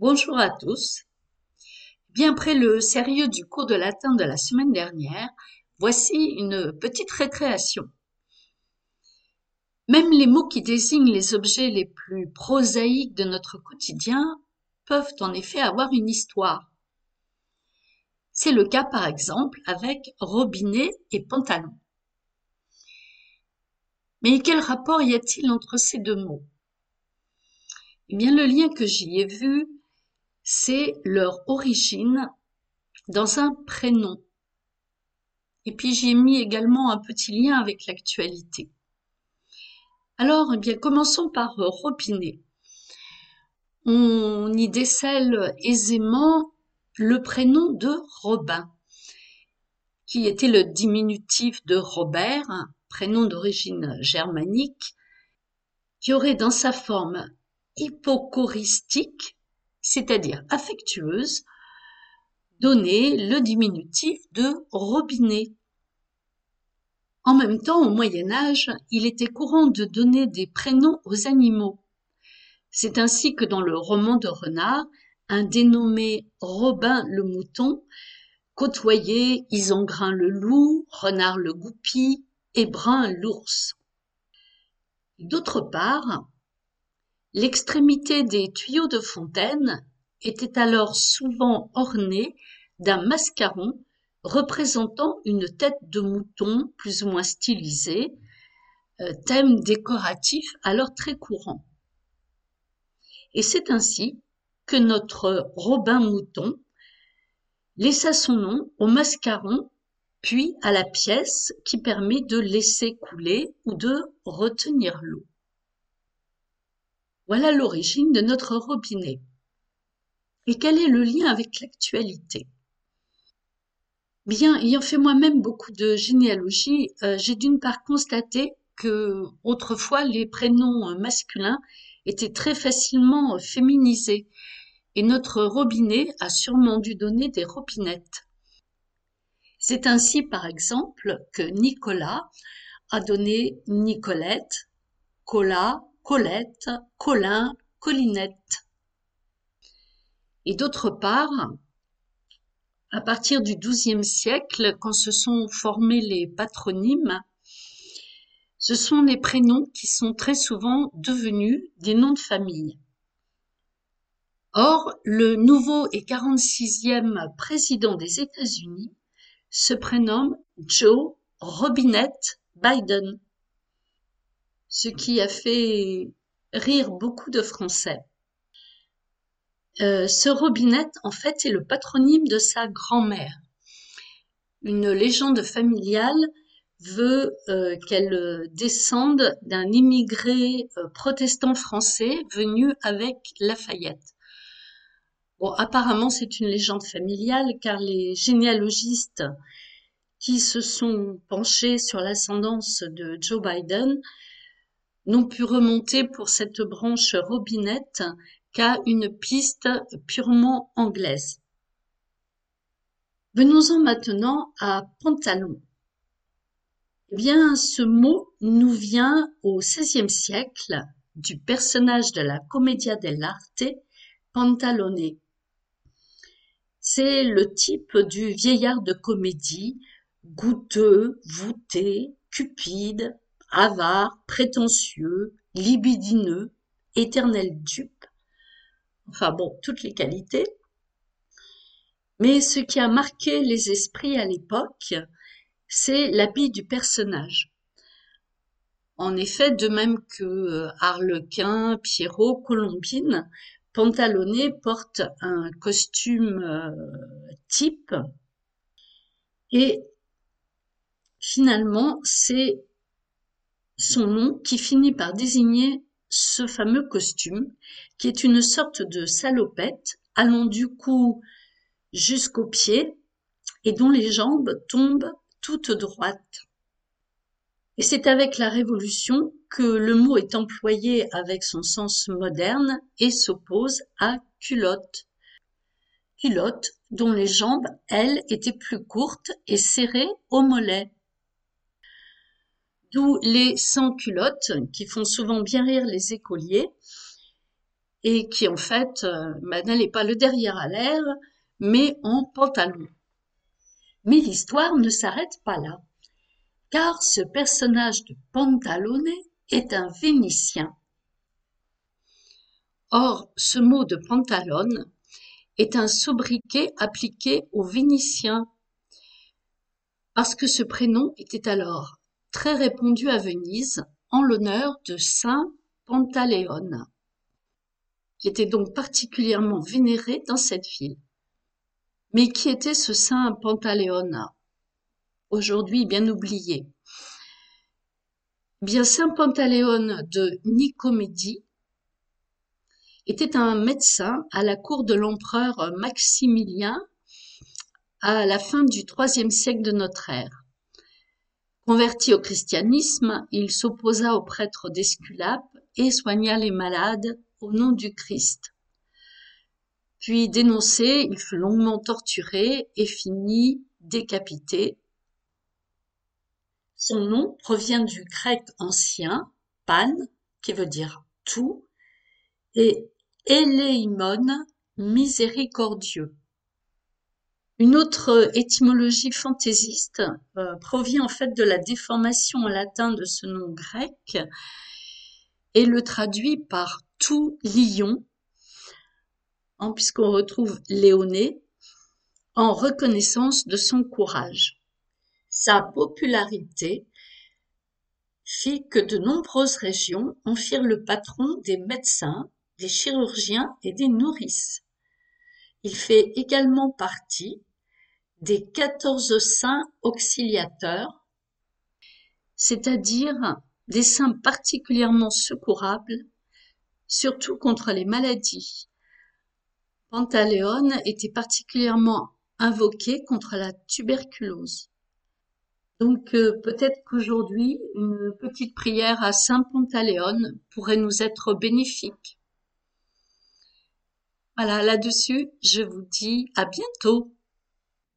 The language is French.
Bonjour à tous. Bien après le sérieux du cours de latin de la semaine dernière, voici une petite récréation. Même les mots qui désignent les objets les plus prosaïques de notre quotidien peuvent en effet avoir une histoire. C'est le cas par exemple avec robinet et pantalon. Mais quel rapport y a-t-il entre ces deux mots? Eh bien, le lien que j'y ai vu, c'est leur origine dans un prénom. Et puis j'y ai mis également un petit lien avec l'actualité. Alors, eh bien, commençons par robinet. On y décèle aisément le prénom de Robin, qui était le diminutif de Robert, prénom d'origine germanique, qui aurait dans sa forme hypochoristique, c'est-à-dire affectueuse, donné le diminutif de robinet. En même temps, au Moyen Âge, il était courant de donner des prénoms aux animaux. C'est ainsi que dans le roman de Renard, un dénommé Robin le mouton côtoyait Isengrin le loup, Renard le goupil, et brun l'ours. D'autre part, l'extrémité des tuyaux de fontaine était alors souvent ornée d'un mascaron représentant une tête de mouton plus ou moins stylisée, euh, thème décoratif alors très courant. Et c'est ainsi que notre Robin Mouton laissa son nom au mascaron puis à la pièce qui permet de laisser couler ou de retenir l'eau. Voilà l'origine de notre robinet. Et quel est le lien avec l'actualité? Bien, ayant fait moi-même beaucoup de généalogie, euh, j'ai d'une part constaté que autrefois les prénoms masculins étaient très facilement féminisés et notre robinet a sûrement dû donner des robinettes. C'est ainsi, par exemple, que Nicolas a donné Nicolette, Cola, Colette, Colin, Collinette. Et d'autre part, à partir du XIIe siècle, quand se sont formés les patronymes, ce sont les prénoms qui sont très souvent devenus des noms de famille. Or, le nouveau et 46e président des États-Unis se prénomme Joe Robinette Biden, ce qui a fait rire beaucoup de Français. Euh, ce Robinette, en fait, est le patronyme de sa grand-mère. Une légende familiale veut euh, qu'elle descende d'un immigré euh, protestant français venu avec Lafayette. Bon, apparemment, c'est une légende familiale car les généalogistes qui se sont penchés sur l'ascendance de Joe Biden n'ont pu remonter pour cette branche robinette qu'à une piste purement anglaise. Venons-en maintenant à pantalon. Eh bien, ce mot nous vient au XVIe siècle du personnage de la Commedia dell'arte Pantalone, c'est le type du vieillard de comédie, goûteux, voûté, cupide, avare, prétentieux, libidineux, éternel dupe. Enfin bon, toutes les qualités. Mais ce qui a marqué les esprits à l'époque, c'est l'habit du personnage. En effet, de même que euh, Harlequin, Pierrot, Colombine Pantalone porte un costume euh, type et finalement c'est son nom qui finit par désigner ce fameux costume qui est une sorte de salopette allant du cou jusqu'aux pieds et dont les jambes tombent toutes droites. Et c'est avec la Révolution que le mot est employé avec son sens moderne et s'oppose à culotte. Culotte dont les jambes, elles, étaient plus courtes et serrées au mollet. D'où les sans-culottes qui font souvent bien rire les écoliers et qui en fait euh, bah, n'allait pas le derrière à l'air, mais en pantalon. Mais l'histoire ne s'arrête pas là, car ce personnage de Pantalone est un Vénitien. Or, ce mot de pantalone est un sobriquet appliqué aux Vénitiens, parce que ce prénom était alors très répandu à Venise en l'honneur de Saint Pantaléon, qui était donc particulièrement vénéré dans cette ville. Mais qui était ce Saint Pantaléon Aujourd'hui bien oublié? Bien Saint Pantaléon de Nicomédie était un médecin à la cour de l'empereur Maximilien à la fin du IIIe siècle de notre ère. Converti au christianisme, il s'opposa aux prêtres d'Esculape et soigna les malades au nom du Christ. Puis dénoncé, il fut longuement torturé et finit décapité. Son nom provient du grec ancien pan, qui veut dire tout, et éléimon, miséricordieux. Une autre étymologie fantaisiste euh, provient en fait de la déformation en latin de ce nom grec et le traduit par tout lion, hein, puisqu'on retrouve Léoné en reconnaissance de son courage. Sa popularité fit que de nombreuses régions en firent le patron des médecins, des chirurgiens et des nourrices. Il fait également partie des quatorze saints auxiliateurs, c'est-à-dire des saints particulièrement secourables, surtout contre les maladies. Pantaléon était particulièrement invoqué contre la tuberculose. Donc euh, peut-être qu'aujourd'hui, une petite prière à Saint Pantaléon pourrait nous être bénéfique. Voilà, là-dessus, je vous dis à bientôt.